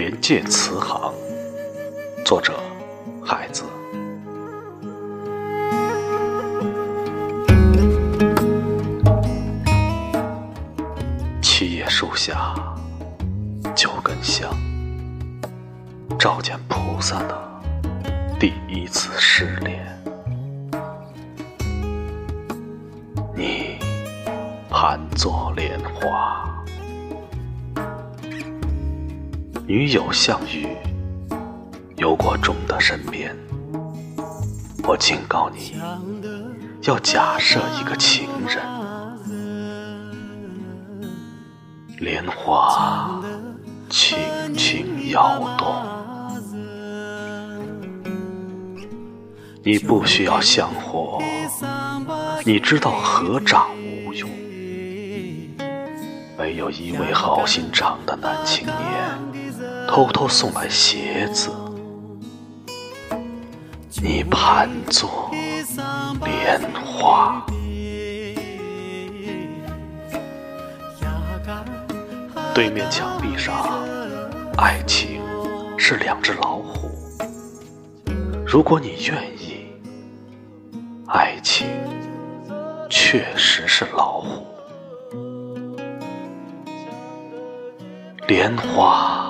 连剑词行，作者海子。七叶树下，九根香，照见菩萨的第一次失恋。你盘坐莲花。女友项羽游过钟的身边，我警告你，要假设一个情人。莲花轻轻摇动，你不需要香火，你知道合掌无用。没有一位好心肠的男青年。偷偷送来鞋子，你盘坐莲花。对面墙壁上，爱情是两只老虎。如果你愿意，爱情确实是老虎。莲花。